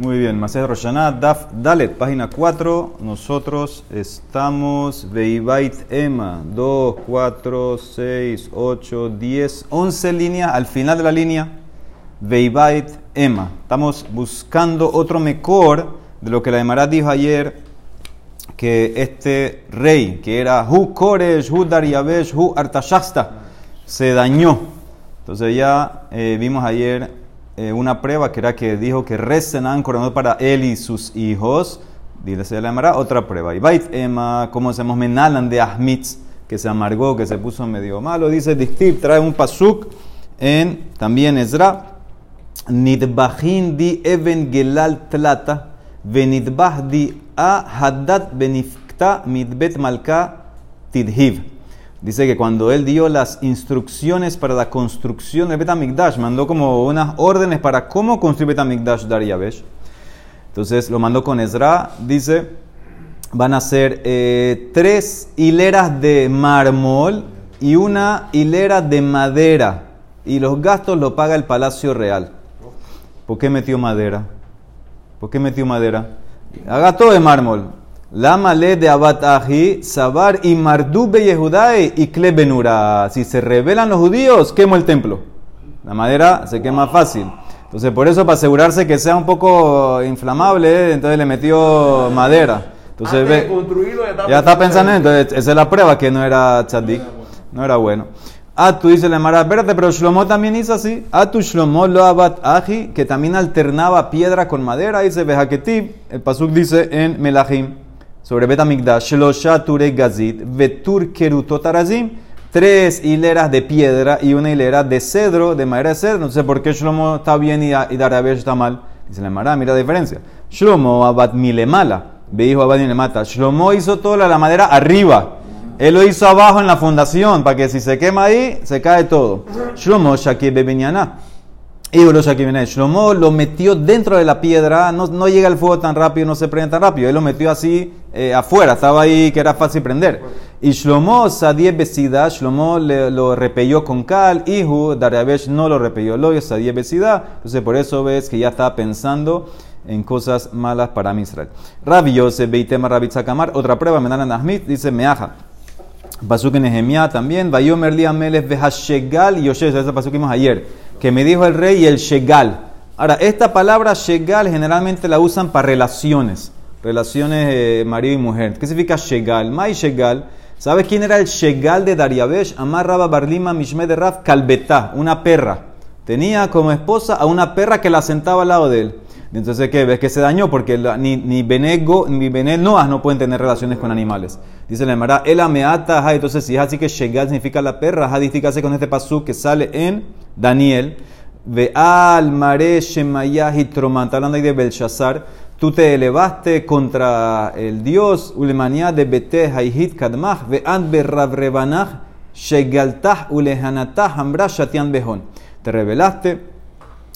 Muy bien, Masej Roshaná, Daf Dalet, página 4. Nosotros estamos Veibait Ema, 2, 4, 6, 8, 10, 11 líneas. Al final de la línea, Veibait Ema. Estamos buscando otro mejor de lo que la Emara dijo ayer, que este rey, que era Hu Koresh, Hu Daryabesh, Hu Artashasta, se dañó. Entonces ya eh, vimos ayer eh, una prueba que era que dijo que recen coronado para él y sus hijos. Dile se llamará otra prueba. Y Bait Emma, como se menalan de Ahmitz, que se amargó, que se puso medio malo. Dice Dictib, trae un pasuk en también Ezra. Nidbahin di even gelal tlata, venidbah di a haddad benifta midbet malka tidhiv. Dice que cuando él dio las instrucciones para la construcción del Betamikdash, mandó como unas órdenes para cómo construir Betamikdash Dariabesh. Entonces lo mandó con Ezra. Dice, van a ser eh, tres hileras de mármol y una hilera de madera. Y los gastos lo paga el Palacio Real. ¿Por qué metió madera? ¿Por qué metió madera? Haga todo de mármol. Lama le de abataji, sabar y mardube yehudae y klebenura. Si se rebelan los judíos, quemo el templo. La madera se quema fácil. Entonces, por eso, para asegurarse que sea un poco inflamable, entonces le metió madera. Entonces, ve, ya, está pensando en entonces, esa es la prueba que no era tzadik, no era bueno. Ah, tú dices la mara, espérate, pero Shlomo también hizo así. Ah, tu Shlomo lo abat aji, que también alternaba piedra con madera. Dice Bejaketib, el pasuk dice en Melahim sobre Betamigdash, Shlosha Ture Gazit, Vetur Kerutotarazim, tres hileras de piedra y una hilera de cedro, de madera de cedro. No sé por qué Shlomo está bien y, está mal. Dice la Mara, mira la diferencia. Shlomo Abad Milemala, ve hijo Abad Milemata. Shlomo hizo toda la madera arriba. Él lo hizo abajo en la fundación, para que si se quema ahí, se cae todo. Shlomo Shaki Bebenyana. Y Shlomo lo metió dentro de la piedra, no, no, llega el fuego tan rápido, no se prende tan rápido. Él lo metió así eh, afuera, estaba ahí que era fácil prender. Y Shlomo Sadie Besida, Shlomo le, lo repelló con cal, Ihu Dariabesh no lo repelló, lo Sadie Besida. Entonces por eso ves que ya estaba pensando en cosas malas para Israel. Rabbi Yosef Beitema Rabbi Tzakamar, otra prueba, Menanan Ahmit, dice Meaja. Pasuk en Nehemiah también, Vayomer Li Amelech Vehashegal y Yosef, ese pasuk que vimos ayer que me dijo el rey y el shegal. Ahora, esta palabra shegal generalmente la usan para relaciones, relaciones eh, marido y mujer. ¿Qué significa shegal? Mai shegal. ¿Sabes quién era el shegal de Dariabesh? Amar Rabba Barlima Mishme de Raf Kalbetá, una perra. Tenía como esposa a una perra que la sentaba al lado de él. Entonces, ¿qué? ¿Ves que se dañó? Porque ni, ni Benego ni Benel Noah no pueden tener relaciones con animales. Dice la Emara, el ameata, entonces si es así que Shegal significa la perra, hadísticase con este pasú que sale en Daniel, ve al mare troman, está hablando ahí de Belshazzar, tú te elevaste contra el Dios, ulemania de bete haihit kadmach, ve an berravrebanach, shegaltah ulehanatah ambra shatian behon. Te rebelaste,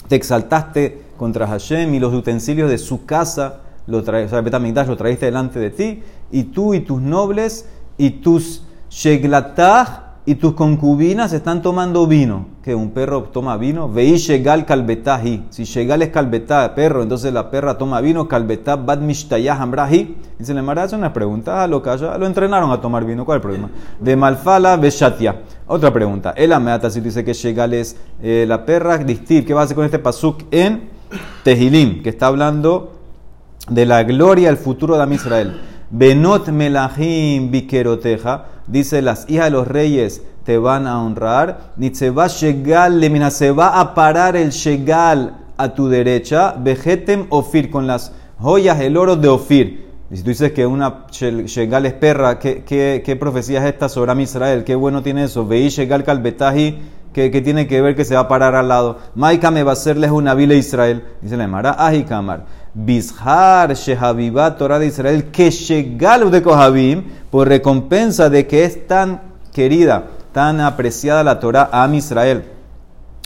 te exaltaste contra Hashem y los utensilios de su casa, lo traes, o sea, lo delante de ti, y tú y tus nobles y tus sheglatah y tus concubinas están tomando vino. Que un perro toma vino. Veí shegal calbetahi. Si shegal es calbetá, perro, entonces la perra toma vino. Calbetá bad mishtayah hambrahi. Dice, le hace una pregunta. Ah, lo, lo entrenaron a tomar vino. ¿Cuál es el problema? De malfala beshatia. Otra pregunta. El ameata, si dice que shegal es eh, la perra, distir. ¿Qué va a hacer con este pasuk en Tehilim? Que está hablando de la gloria, el futuro de Am Israel. Benot melahim bikeroteja dice, las hijas de los reyes te van a honrar. Ni se va a se va a parar el shegal a tu derecha. Vegetem ofir, con las joyas, el oro de ofir. Y si tú dices que una shegal es perra, ¿qué, qué, profecía es esta sobre Israel? Qué bueno tiene eso. Veí shegal calbetaji, que, tiene que ver que se va a parar al lado. Maika me va a hacerles una vila Israel. Dice la Mara, Ajikamar. Bishar Shehavivat Torah de Israel, que Shegal de Kohabim, por recompensa de que es tan querida, tan apreciada la Torah a Israel.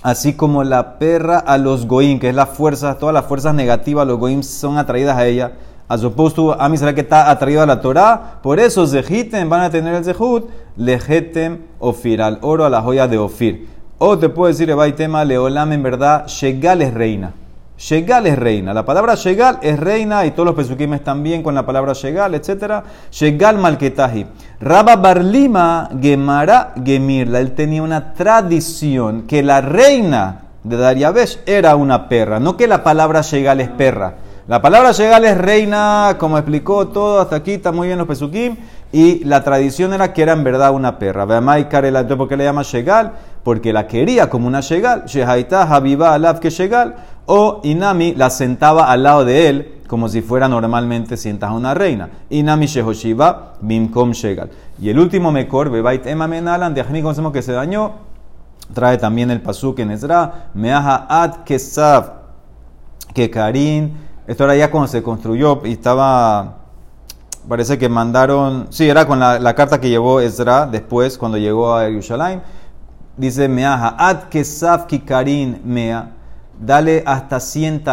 Así como la perra a los goim, que es la fuerza, todas las fuerzas negativas, los goim son atraídas a ella. A supuesto, a Israel que está atraído a la Torah, por eso Zehitem van a tener el Zehut, Lehetem Ofir, al oro, a la joya de Ofir. O te puedo decir, tema Leolam, en verdad, Shegal es reina. Shegal es reina. La palabra Shegal es reina y todos los pesukim están bien con la palabra Shegal, etc. Shegal Malketahi. Rabba Barlima Gemara Gemirla. Él tenía una tradición que la reina de Dariabesh era una perra. No que la palabra Shegal es perra. La palabra Shegal es reina, como explicó todo hasta aquí, está muy bien los pesukim. Y la tradición era que era en verdad una perra. Veamai Karela, ¿por qué le llama Shegal? Porque la quería como una Shegal. Shehaita Habiba Alaf que Shegal o Inami la sentaba al lado de él como si fuera normalmente sientas a una reina. Inami Shehoshiva Bimkom Shegal. Y el último Mekor, Bebait Ema Menalan, de Ajmi conocemos que se dañó, trae también el pasuk en Ezra, Meaha Ad Kesav, que Karin, esto era ya cuando se construyó y estaba, parece que mandaron, sí, era con la, carta que llevó Ezra después cuando llegó a Yerushalayim, dice Meaha Ad Kesav Karin Mea, dale hasta 100,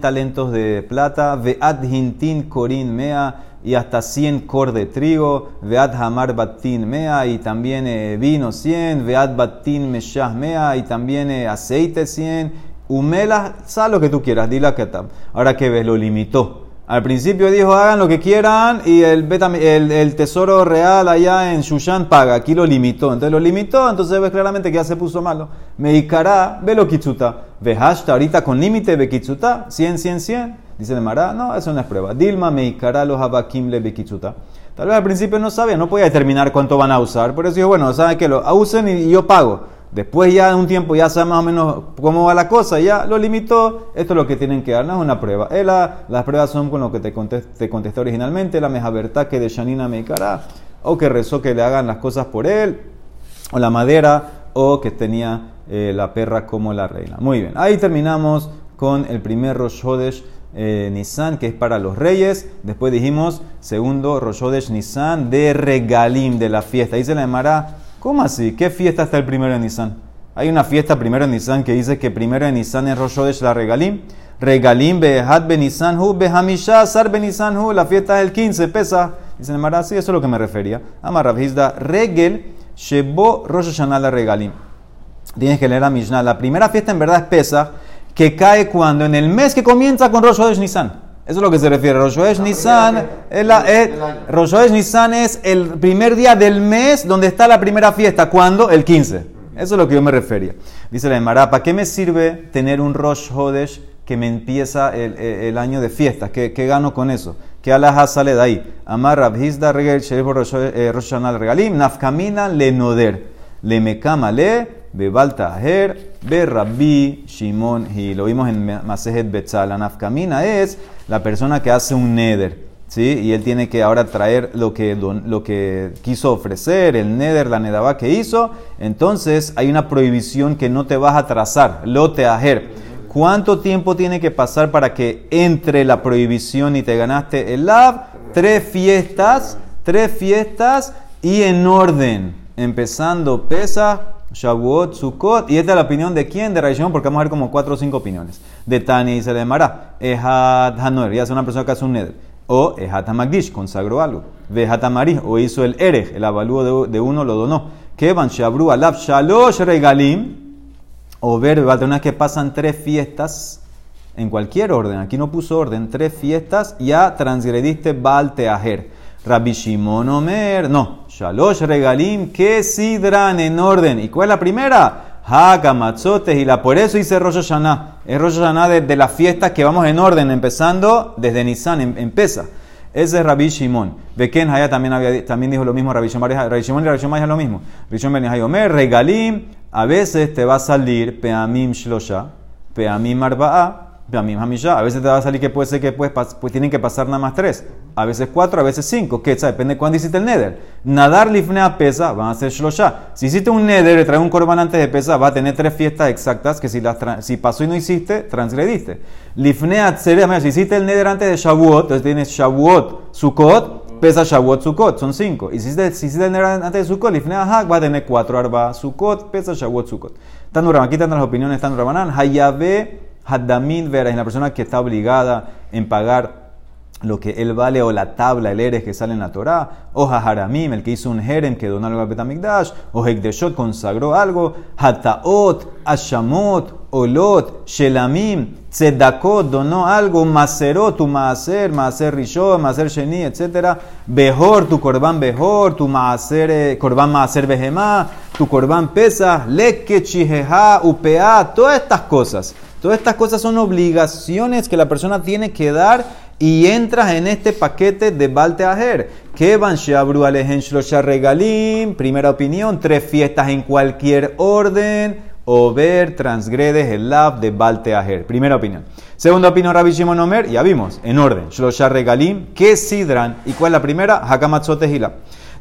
talentos de plata, veat hintin corin mea, y hasta 100 cor de trigo, veat hamar batin mea, y también eh, vino 100, veat batin meshah mea, y también eh, aceite 100, humela, sal lo que tú quieras, dila que Ahora que ves, lo limitó. Al principio dijo, hagan lo que quieran y el, tesoro real allá en Shushan paga. Aquí lo limitó. Entonces lo limitó, entonces ves claramente que ya se puso malo. Meikara, velo kitsuta. Vehashta, ahorita con límite, ve kitsuta. 100, 100, 100. Dice de Mará, no, eso no es prueba. Dilma meikara los habakim le bekitsuta. Tal vez al principio no sabía, no podía determinar cuánto van a usar. Por eso dijo, bueno, saben que lo usen y yo pago. Después ya de un tiempo ya sabe más o menos cómo va la cosa, ya lo limitó, esto es lo que tienen que dar, no es una prueba. las pruebas son con lo que te, contesté, te originalmente, la verdad que de Shanina Meikara, o que rezó que le hagan las cosas por él, o la madera, o que tenía eh, la perra como la reina. Muy bien, ahí terminamos con el primer Rosh Hodesh eh, Nisan, que es para los reyes. Después dijimos, segundo Rosh Hodesh Nisan, de regalim, de la fiesta. Ahí se le llamará ¿Cómo así? ¿Qué fiesta está el primero de Nisan? Hay una fiesta primero en Nisan que dice que primero en Nisan es Rosh Hodesh la Regalim. Regalim behat benisan hu behamisha sar benisan hu. La fiesta es el 15, pesa. Dice el sí, eso es lo que me refería. Amarrabhizda regel shebo Rosh la Regalim. Tienes que leer a Mishnah. La primera fiesta en verdad es pesa, que cae cuando en el mes que comienza con Rosh Hodesh. Eso es lo que se refiere. Rosh la, Nisan es el primer día del mes donde está la primera fiesta. ¿Cuándo? El 15. Eso es lo que yo me refería. Dice la Emara, ¿para qué me sirve tener un Rosh Hodesh que me empieza el, año de fiestas? ¿Qué, gano con eso? ¿Qué alaja sale de ahí? Amar Rabhizda Regel Rosh eh, Regalim, Nafkamina Le Noder, Le Mekama Le Bebalta Aher, Be Rabbi Shimon y lo vimos en Masejet Betzal. La nafkamina es la persona que hace un neder, ¿sí? Y él tiene que ahora traer lo que, lo que quiso ofrecer, el neder, la nedaba que hizo. Entonces hay una prohibición que no te vas a trazar, lote aher. ¿Cuánto tiempo tiene que pasar para que entre la prohibición y te ganaste el lab? Tres fiestas, tres fiestas y en orden. Empezando pesa Shavuot, Sukkot. Y esta es la opinión de quién? De Raishon, porque vamos a ver como cuatro o cinco opiniones. De Tani y se le Mara. Ehad Hanoer, ya es una persona que hace un neder. O Ehad Hamagdish, consagró algo. Hamarih, o hizo el Erej, el avalúo de, uno lo donó. Kevan Shabru Alaf Shalosh Regalim. O ver, una que pasan tres fiestas en cualquier orden. Aquí no puso orden. Tres fiestas, ya transgrediste Baal Teajer. Rabbi Shimon Omer, no, Shalosh Regalim, que sidran en orden. ¿Y cuál es la primera? Hakamatzotes, y la por eso hice Rosh Hashanah. Es Rosh Hashanah de, las fiestas que vamos en orden, empezando desde Nisan, em, empieza. Ese es Rabbi Shimon. Beken Haya también, había, también dijo lo mismo, Rabbi Shimon, Rabbi Shimon y Rabbi Shimon lo mismo. Rabbi Shimon Ben Omer, Regalim, a veces te va a salir Peamim Shlosha, Peamim Arba'a, a veces te va a salir que puede ser que pues, pues tienen que pasar nada más tres. A veces cuatro, a veces cinco. ¿Qué? Depende de cuándo hiciste el neder. Nadar lifnea pesa, van a ser shlosha. Si hiciste un neder y traes un corban antes de pesa, va a tener tres fiestas exactas que si, las si pasó y no hiciste, transgrediste. Lifnea si hiciste el neder antes de Shavuot, entonces tienes Shavuot, Sukkot, pesa Shavuot, Sukkot, son cinco. Y si hiciste, el neder antes de Sukkot, lifnea hak, va a tener cuatro arba, Sukkot, pesa Shavuot, Sukkot. Aquí están las opiniones, están Rabanan. Hayabe Haddamin Vera es la persona que está obligada en pagar lo que él vale, o la tabla, el eres que sale en la Torah, o Haharamim, el que hizo un jerem que donó algo al Betamikdash, o Hekdeshot consagró algo, Hataot, Ashamot, Olot, Shelamim, Tzedakot donó algo, Maserot, tu Maaser, Maaser Rishon, Maaser Sheni, etc. Behor, tu Korban Behor, tu Maaser, eh, Korban Maaser Behemá, tu Korban Pesa, Leke, Chiheha, Upea, todas estas cosas. Todas estas cosas son obligaciones que la persona tiene que dar y entras en este paquete de Balteajer. Que van Shabru Alehen Regalim, primera opinión, tres fiestas en cualquier orden, o ver, transgredes el lab de Balteajer. Primera opinión. Segunda opinión, Rabbi Shimon Omer, ya vimos, en orden, Shlosha Regalim, que sidran, ¿y cuál es la primera? Hakamatzot Hila.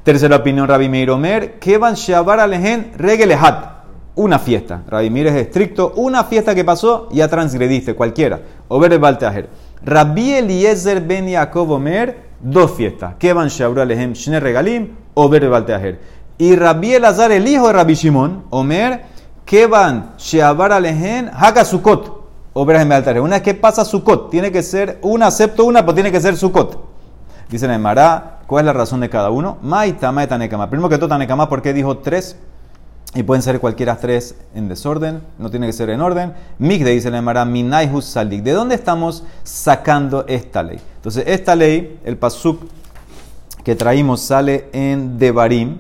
Tercera opinión, Rabbi Meir Omer, que van Shabar Alehen Regelehat una fiesta. Rabbi Meir es estricto, una fiesta que pasó, ya transgrediste, cualquiera. O ver el Balteajer. Rabbi Eliezer ben Yaakov Omer, dos fiestas. Kevan Shabru Alehem Shne Regalim, Ober Balteajer. Y Rabbi Elazar, el hijo de Rabbi Shimon, Omer, Kevan Shabar Alehem Haga Sukot, Ober Balteajer. Una vez que pasa Sukot, tiene que ser una, acepto una, pero tiene que ser Sukot. Dice en Mará, ¿cuál es la razón de cada uno? Maita, Maita Nekama. Primero que todo, Tanekama, ¿por qué dijo tres? Y pueden ser cualquiera tres en desorden, no tiene que ser en orden. Migde dice la Emara, Minaihus Salik. ¿De dónde estamos sacando esta ley? Entonces, esta ley, el pasuk que traímos sale en Devarim,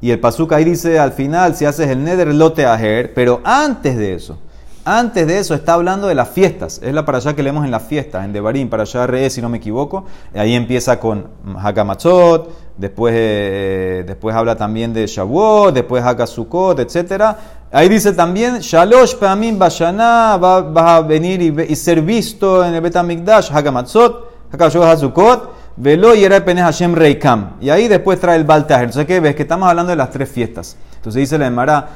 y el pasuk ahí dice al final, si haces el neder, lote aher, pero antes de eso, antes de eso está hablando de las fiestas. Es la para allá que leemos en las fiestas, en Devarim, para allá re, si no me equivoco. Ahí empieza con Hakamatzot, después, eh, después habla también de Shavuot, después Hakasukot, etc. Ahí dice también, Shalosh Pamim Bashana, va, a venir y, ser visto en el Betamikdash, Hakamatzot, Hakashot Hazukot, Velo y era Penez Hashem Reikam. Y ahí después trae el Baltajer. Entonces, ¿qué ves? Que estamos hablando de las tres fiestas. Entonces dice la Emara,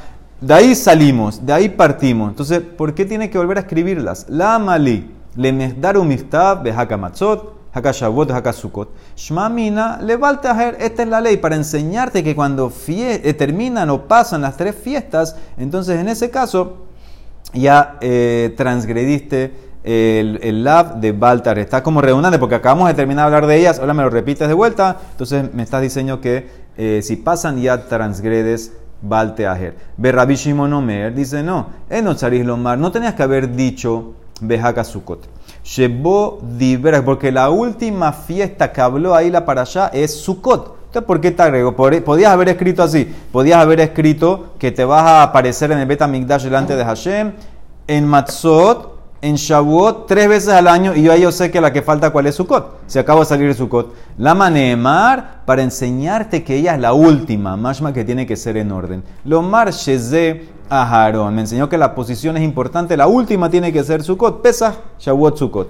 de ahí salimos, de ahí partimos. Entonces, ¿por qué tiene que volver a escribirlas? La Mali, le un mistab de Hakamatzot, Hakashavot, Hakasukot. Shmamina, le. Esta es la ley para enseñarte que cuando eh, terminan o pasan las tres fiestas, entonces en ese caso ya eh, transgrediste el, el, lab de Baltar. Está como redundante porque acabamos de terminar de hablar de ellas. Ahora me lo repites de vuelta. Entonces me estás diciendo que eh, si pasan ya transgredes Balteajer. Ve Rabbi Shimon Omer, dice no, en Lomar, no tenías que haber dicho Bejaka Sukkot. Shebo Diveras, porque la última fiesta que habló ahí la para allá es Sukkot. Entonces, ¿por qué te agrego? Podías haber escrito así, podías haber escrito que te vas a aparecer en el Betamigdash delante de Hashem, en Matzot, en Shavuot tres veces al año y yo ahí yo sé que la que falta cuál es Sukkot. Se acaba de salir Sukkot. La manemar para enseñarte que ella es la última, mashma que tiene que ser en orden. Lo mar sheze aharon. Me enseñó que la posición es importante. La última tiene que ser Sukkot. Pesa Shavuot Sukkot.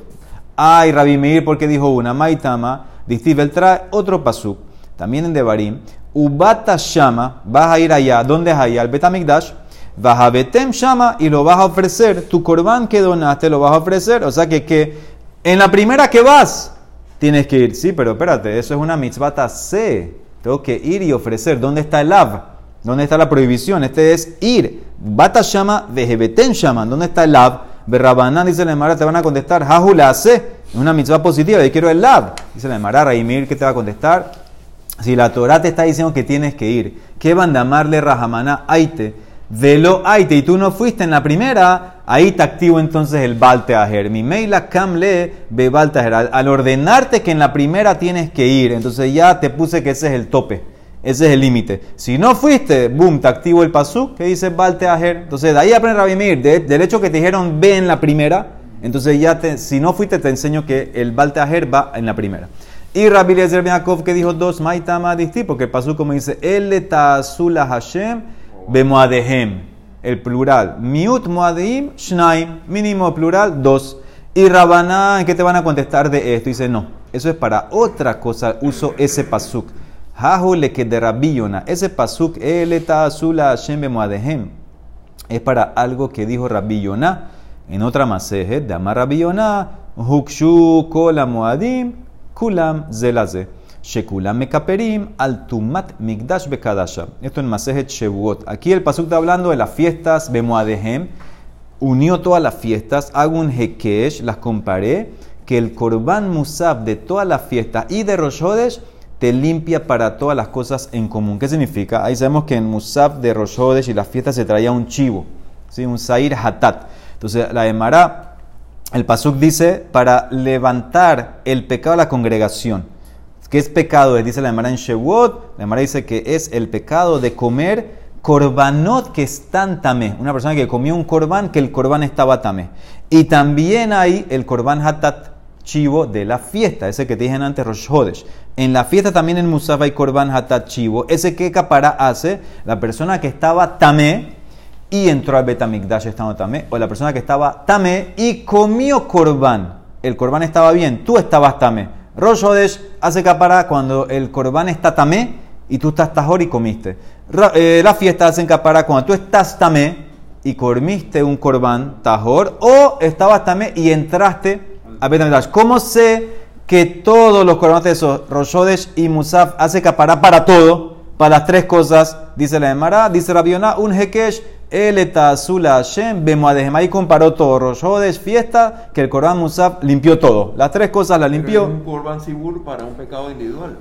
Ay, Rabbi Meir, porque dijo una. Maitama, Distiv, trae otro pasuk. También en Devarim. Ubata Shama, vas a ir allá. ¿Dónde es allá? Al Betamigdash Vajabetem Shama y lo vas a ofrecer. Tu corbán que donaste lo vas a ofrecer. O sea que, que en la primera que vas, tienes que ir. Sí, pero espérate, eso es una mitzvah C. Tengo que ir y ofrecer. ¿Dónde está el lav? ¿Dónde está la prohibición? Este es ir. Bata Shama, Vejebetem Shama. ¿Dónde está el lav? Berrabanán dice la Emara, te van a contestar. Jahula C. Es una mitzvah positiva. Yo quiero el lav. Dice la Emara, Raimir, ¿qué te va a contestar? Si la Torah te está diciendo que tienes que ir, ¿qué van a llamarle Rahamana Aite? Velo aite, y tú no fuiste en la primera, ahí te activo entonces el balteajer. Mi maila camle be balteajer. Al, ordenarte que en la primera tienes que ir, entonces ya te puse que ese es el tope, ese es el límite. Si no fuiste, boom, te activo el pasú que dice balteajer. Entonces de ahí aprende a vivir, del hecho que te dijeron ve en la primera, entonces ya te, si no fuiste, te enseño que el balteajer va en la primera. Y Rabbi Lezer que dijo dos, maitama porque el pasú como dice, el azula Hashem Bemoadehem, el plural. Miut moadeim, shnaim, mínimo plural, dos. Y Rabaná, ¿en qué te van a contestar de esto? Dice, no, eso es para otra cosa, uso ese pasuk. le que de Rabiyona, ese pasuk, eleta azula Hashem bemoadehem, es para algo que dijo Rabiyona en otra maseje, de Amar Rabiyona, hukshu kola moadim, kulam zelaze. Shekulam mekaperim al tumat bekadasha. Esto en Masejet Shevuot. Aquí el pasuk está hablando de las fiestas Bemoadehem. Unió todas las fiestas, hago un hekesh, las comparé. que el Korban Musab de todas las fiestas y de Rosh Hodesh te limpia para todas las cosas en común. ¿Qué significa? Ahí sabemos que en Musab de Rosh Hodesh y las fiestas se traía un chivo, ¿sí? un Sair Hatat. Entonces la Emara, el Pasuk dice, para levantar el pecado de la congregación. ¿Qué es pecado? Dice la Emara en Shewot, la Emara dice que es el pecado de comer korbanot que están tamé. Una persona que comió un korban que el korban estaba tamé. Y también hay el korban hatat chivo de la fiesta, ese que te dije antes, Rosh Hodesh. En la fiesta también en Musaf hay korban hatat chivo. Ese que capara hace la persona que estaba tamé y entró al Betamikdash estando tamé, o la persona que estaba tamé y comió korban. El korban estaba bien, tú estabas tamé. Rosh Hodesh hace capara cuando el korban está tamé y tú estás tajor y comiste. Eh, la fiesta hacen capara cuando tú estás tamé y comiste un corbán tajor o estabas tamé y entraste a Betamigdash. ¿Cómo sé que todos los corbanes de esos, Roshodesh y Musaf, hace capara para todo? Para las tres cosas, dice la Emara, dice Rabiona, un hekesh, el etazula Hashem, bemoadehem. Ahí comparó todo, Roshodesh, fiesta, que el Corban Musaf limpió todo. Las tres cosas las limpió. Es un Corban Sibur para un pecado individual.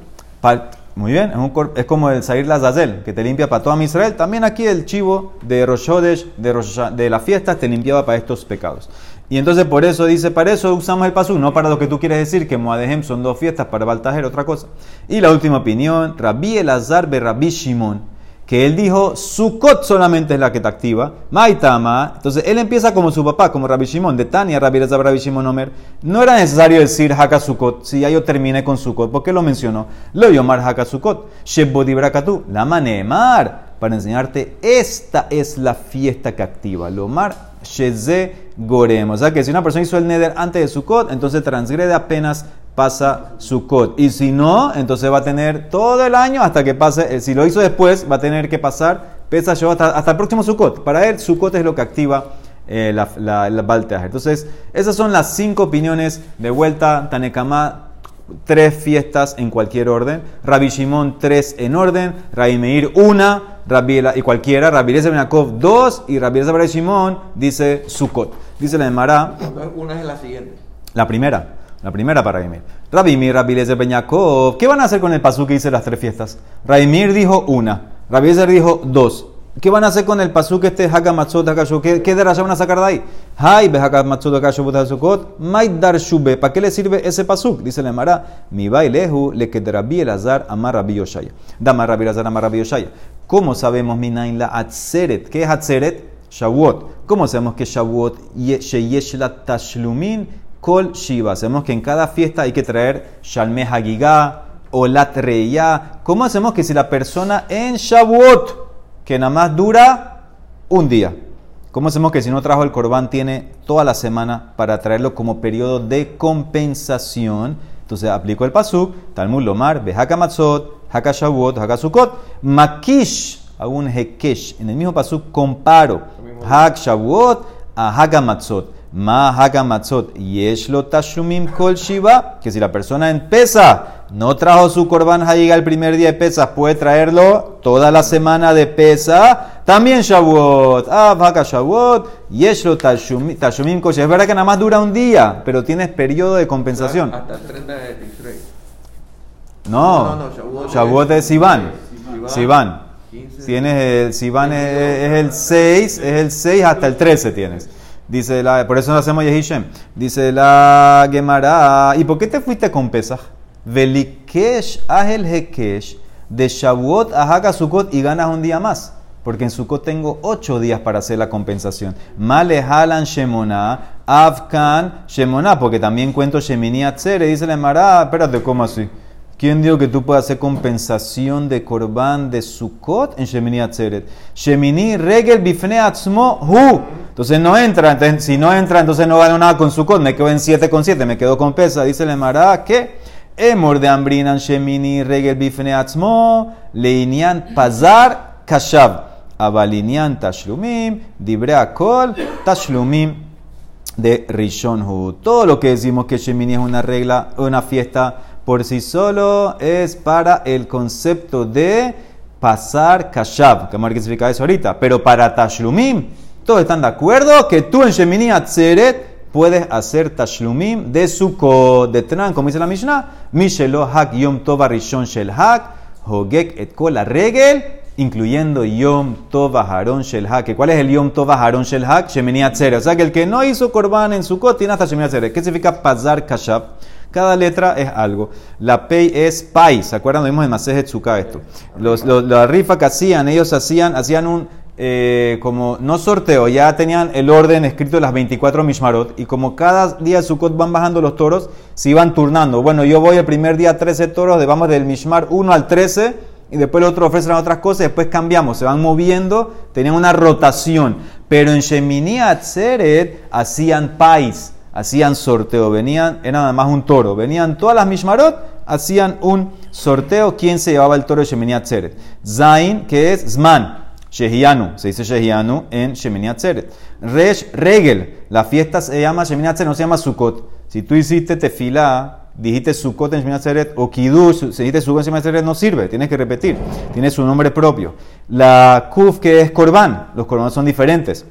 Muy bien, es, un, es como el Sair Lazazel, que te limpia para toda Israel. También aquí el chivo de Roshodesh, de, de las fiestas, te limpiaba para estos pecados. Y entonces por eso dice, para eso usamos el pasú, no para lo que tú quieres decir, que Moadejem son dos fiestas, para Baltajer otra cosa. Y la última opinión, Rabbi Elazar be Rabbi Shimon que él dijo, Sukkot solamente es la que te activa, Maitama, entonces él empieza como su papá, como Rabbi Shimon, de Tania, Rabbi Rabbi Shimon Omer, no era necesario decir Haka Sukkot, si ya yo terminé con Sukkot, ¿por qué lo mencionó? Lo Yomar Haka Sukkot, Shebodibrakatu, la Manemar, para enseñarte, esta es la fiesta que activa, Lomar Sheze Gorem, o sea que si una persona hizo el Neder antes de Sukkot, entonces transgrede apenas pasa Sukkot. Y si no, entonces va a tener todo el año hasta que pase. Eh, si lo hizo después, va a tener que pasar pesa yo hasta, hasta el próximo Sukkot. Para él, Sukkot es lo que activa eh, la, la, Entonces, esas son las cinco opiniones de vuelta. Tanekama, tres fiestas en cualquier orden. Rabbi Shimon, tres en orden. Rabbi Meir, una. Rabbi, y cualquiera. Rabbi Eliezer Benakov, dos. Y Rabbi Eliezer Shimon dice Sukkot. Dice la Emara. Una es la siguiente. La primera. La primera para Rabimir. Rabimir, Rabilezer Peñakov. ¿Qué van a hacer con el pasú que dice las tres fiestas? Rabimir dijo una. Rabilezer dijo dos. ¿Qué van a hacer con el pasú que este Hakamatzot Hakashukot? ¿Qué, qué de van a sacar de ahí? Hay Hakamatzot Hakashukot Hakashukot. Maidar Shube. ¿Para qué le sirve ese pasú? Dice la Mara. Mi bailehu le que Rabbi Elazar amar Rabbi Yoshaya. Dama Rabbi Elazar amar Rabbi Yoshaya. ¿Cómo sabemos minain la Atzeret? ¿Qué es Atzeret? Shavuot. ¿Cómo sabemos que Shavuot sheyesh la tashlumin? Kol Shiva. Sabemos que en cada fiesta hay que traer Shalme Hagigah o Latreya. ¿Cómo hacemos que si la persona en Shavuot, que nada más dura un día, ¿cómo hacemos que si no trajo el corbán tiene toda la semana para traerlo como periodo de compensación? Entonces aplicó el pasuk, Talmud Lomar, Behaka Matzot, Haka Shavuot, Haka Sukkot, Makish, hago un Hekesh. En el mismo pasuk comparo Hak Shavuot a Haka Matzot. Ma haga matzot yeshlo tashumim kol shiva, que si la persona en pesa no trajo su korban hayiga el primer día de pesa, puede traerlo toda la semana de pesa. También Shavuot, ah, vaca Shavuot, yeshlo tashumim, tashumim kol shiva. Es verdad que nada más dura un día, pero tienes periodo de compensación. Hasta el 30 de Tishrei. No, no, no, Shavuot, es Sivan. Sivan. Tienes el, Sivan es, es el 6, es el 6 hasta el 13 tienes. Dice la, por eso no hacemos Yehishem. Dice la Gemara, ¿y por qué te fuiste con Pesach? Velikesh ahel hekesh de Shavuot a Haga y ganas un día más. Porque en Sukkot tengo ocho días para hacer la compensación. Male halan shemona, avkan shemona, porque también cuento shemini atzere. Dice la Gemara, espérate, ¿cómo así? ¿Quién dijo que tú puedes hacer compensación de Korban de Sukkot en Shemini Atzeret? Shemini regel bifne atzmo hu. Entonces no entra. si no entra, entonces no gano nada con Sukkot. Me quedo en 7 con 7, me quedo con pesa. Dice le Mará que Emor de Ambrinan Shemini regel bifne atzmo leinian pazar kashav. Abalinian tashlumim dibre akol tashlumim de Rishon Hu. Todo lo que decimos que Shemini es una regla, una fiesta por sí solo es para el concepto de pasar kashab, que vamos a ver qué eso ahorita. Pero para tashlumim, todos están de acuerdo que tú en Shemini Atzeret puedes hacer tashlumim de Sukkot, de Tran, como dice la Mishnah, Mishelo hak yom tova rishon shel hak, hogek et kol regel, incluyendo yom tova haron shel hak. ¿Cuál es el yom tova haron shel hak? Shemini atzere. O sea que el que no hizo korban en Sukkot tiene hasta Shemini atzere. ¿Qué significa pazar kashab? Cada letra es algo. La pei es pai. ¿Se acuerdan? Lo vimos en Masejet esto. Los, la rifa que hacían, ellos hacían, hacían un, eh, como, no sorteo, ya tenían el orden escrito de las 24 Mishmarot. Y como cada día de Sukkot van bajando los toros, se iban turnando. Bueno, yo voy el primer día 13 toros, de, vamos del Mishmar 1 al 13. Y después el otro ofrecen otras cosas, después cambiamos, se van moviendo, tenían una rotación. Pero en Shemini Atzeret hacían pais hacían sorteo, venían, era nada más un toro, venían todas las mishmarot, hacían un sorteo, quién se llevaba el toro de Shemini Atzeret. Zain, que es Zman, Shehianu, se dice Shehianu en Shemini Atzeret. Resh, Regel, la fiesta se llama Shemini Atzeret, no se llama Sukkot. Si tú hiciste tefilá, dijiste Sukkot en Shemini Atzeret, o Kiddush, si dijiste Sukkot en Shemini Atzeret, no sirve, tienes que repetir, tiene su nombre propio. La Kuf, que es Korban, los Korbanos son diferentes.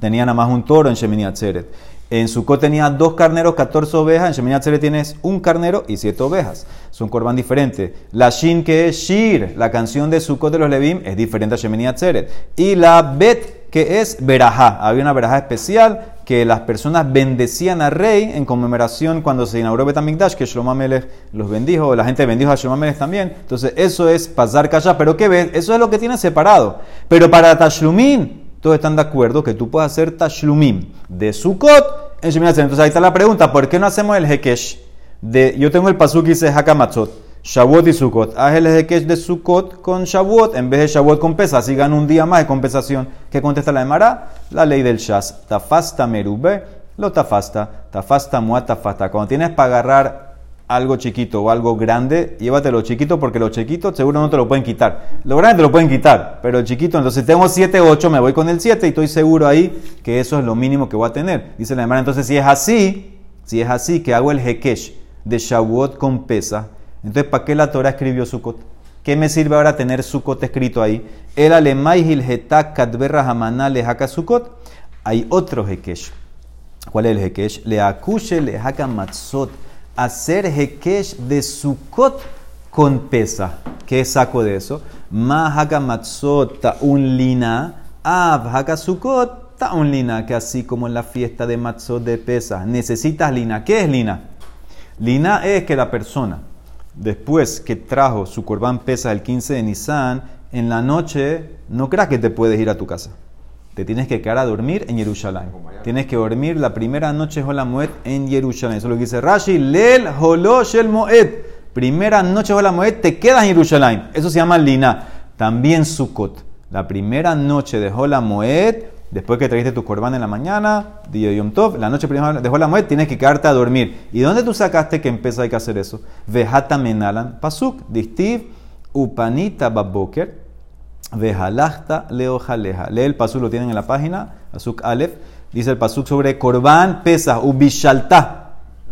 Tenía nada más un toro en Shemini Atzeret. En Sukkot tenía dos carneros, 14 ovejas. En Shemini Atzeret tienes un carnero y siete ovejas. Son corban diferentes. La Shin, que es Shir, la canción de Sukkot de los Levim, es diferente a Shemini Atzeret. Y la Bet, que es Berajá. Había una Berajá especial que las personas bendecían al rey en conmemoración cuando se inauguró Betamikdash, que Shlomo Amelech los bendijo, la gente bendijo a Shlomo Amelech también. Entonces, eso es pasar calla. Pero ¿qué ves? Eso es lo que tiene separado. Pero para Tashlumin, todos están de acuerdo que tú puedes hacer tashlumim de Sukkot Entonces ahí está la pregunta, ¿por qué no hacemos el Hekesh? De, yo tengo el pasuk y dice Hakamatzot, Shavuot y Sukkot. Haz el Hekesh de Sukkot con Shavuot en vez de Shavuot con pesa. Así gana un día más de compensación. ¿Qué contesta la Emara? La ley del Shas. Tafasta merube, lo tafasta. Tafasta muatafasta. Cuando tienes para agarrar algo chiquito o algo grande, llévatelo chiquito porque lo chiquito seguro no te lo pueden quitar. Lo grande te lo pueden quitar, pero el chiquito, entonces tengo 7, 8, me voy con el 7 y estoy seguro ahí que eso es lo mínimo que voy a tener. Dice la hermana, entonces si es así, si es así que hago el Hekesh de Shavuot con pesa, entonces ¿para qué la Torah escribió Sukkot? ¿Qué me sirve ahora tener Sukkot escrito ahí? El alemay hilhetak kadberra hamana lehaka Sukkot. Hay otro Hekesh. ¿Cuál es el Hekesh? Le akushe lehaka matzot hacer Hekesh de Sukkot con pesa. ¿Qué saco de eso? Ma haka matzot un lina, av haka Sukkot ta un lina, que así como en la fiesta de matzot de pesa, necesitas lina. ¿Qué es lina? Lina es que la persona, después que trajo su corbán pesa el 15 de Nisan, en la noche no creas que te puedes ir a tu casa te tienes que quedar a dormir en Jerusalén. Tienes que dormir la primera noche Hola Moed en Jerusalén. Eso es lo que dice Rashi. Lel Holosh el Moed. Primera noche Hola Moed, te quedas en Jerusalén. Eso se llama Lina. También Sukkot. La primera noche de Hola Moed, después que trajiste tu corbán en la mañana, día de Yom Tov, la noche primera de Hola Moed, tienes que quedarte a dormir. ¿Y dónde tú sacaste que empieza hay que hacer eso? Vejata Menalan Pasuk. Distiv Upanita Baboker. Vejalachta leojaleja. Lee el pasuk, lo tienen en la página, Azuk Aleph. Dice el pasuk sobre Corban pesa, ubishalta.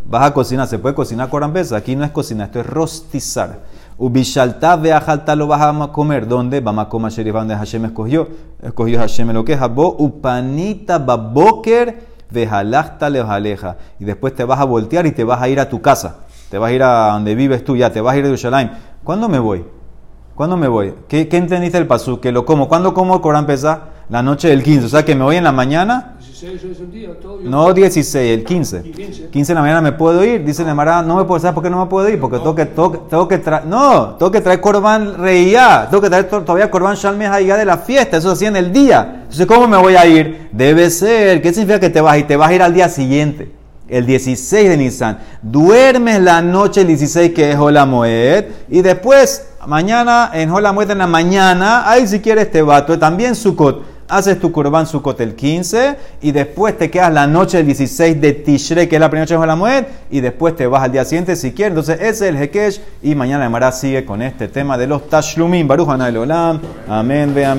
Vas a cocinar, se puede cocinar Corban pesa. Aquí no es cocinar, esto es rostizar. Ubishalta vejalta lo vas a comer. ¿Dónde? Vamos a comer Sherif, donde Hashem escogió. Escogió Hashem lo que es upanita baboker vejalachta leojaleja. Y después te vas a voltear y te vas a ir a tu casa. Te vas a ir a donde vives tú, ya te vas a ir de Yerushalayim. ¿Cuándo me voy? ¿Cuándo me voy? ¿Qué, qué entendiste el pasú? Que lo como. ¿Cuándo como el Corán pesa? La noche del 15. O sea, que me voy en la mañana. 16 es el día, todo. No 16, el 15. 15. 15 de la mañana me puedo ir. Dice la Mara, no me puedo, ¿sabes por qué no me puedo ir? Porque tengo que, tengo, tengo que traer, no, tengo que traer Corban Reía. Tengo que traer to- todavía Corban Shalme Haigá de la fiesta. Eso hacía en el día. Entonces, ¿cómo me voy a ir? Debe ser. ¿Qué significa que te vas ir? Te vas a ir al día siguiente. El 16 de Nisan. Duermes la noche el 16 que es Hola Moed. Y después, mañana, en Hola Moed en la mañana, ahí si quieres te va. También Sukkot. Haces tu Corban Sukkot el 15 y después te quedas la noche del 16 de Tishrei, que es la primera noche de Hola Moed, y después te vas al día siguiente si quieres. Entonces, ese es el Hekesh. Y mañana Emara sigue con este tema de los Tashlumim. Baruch Olam. Amén. Ve, amén.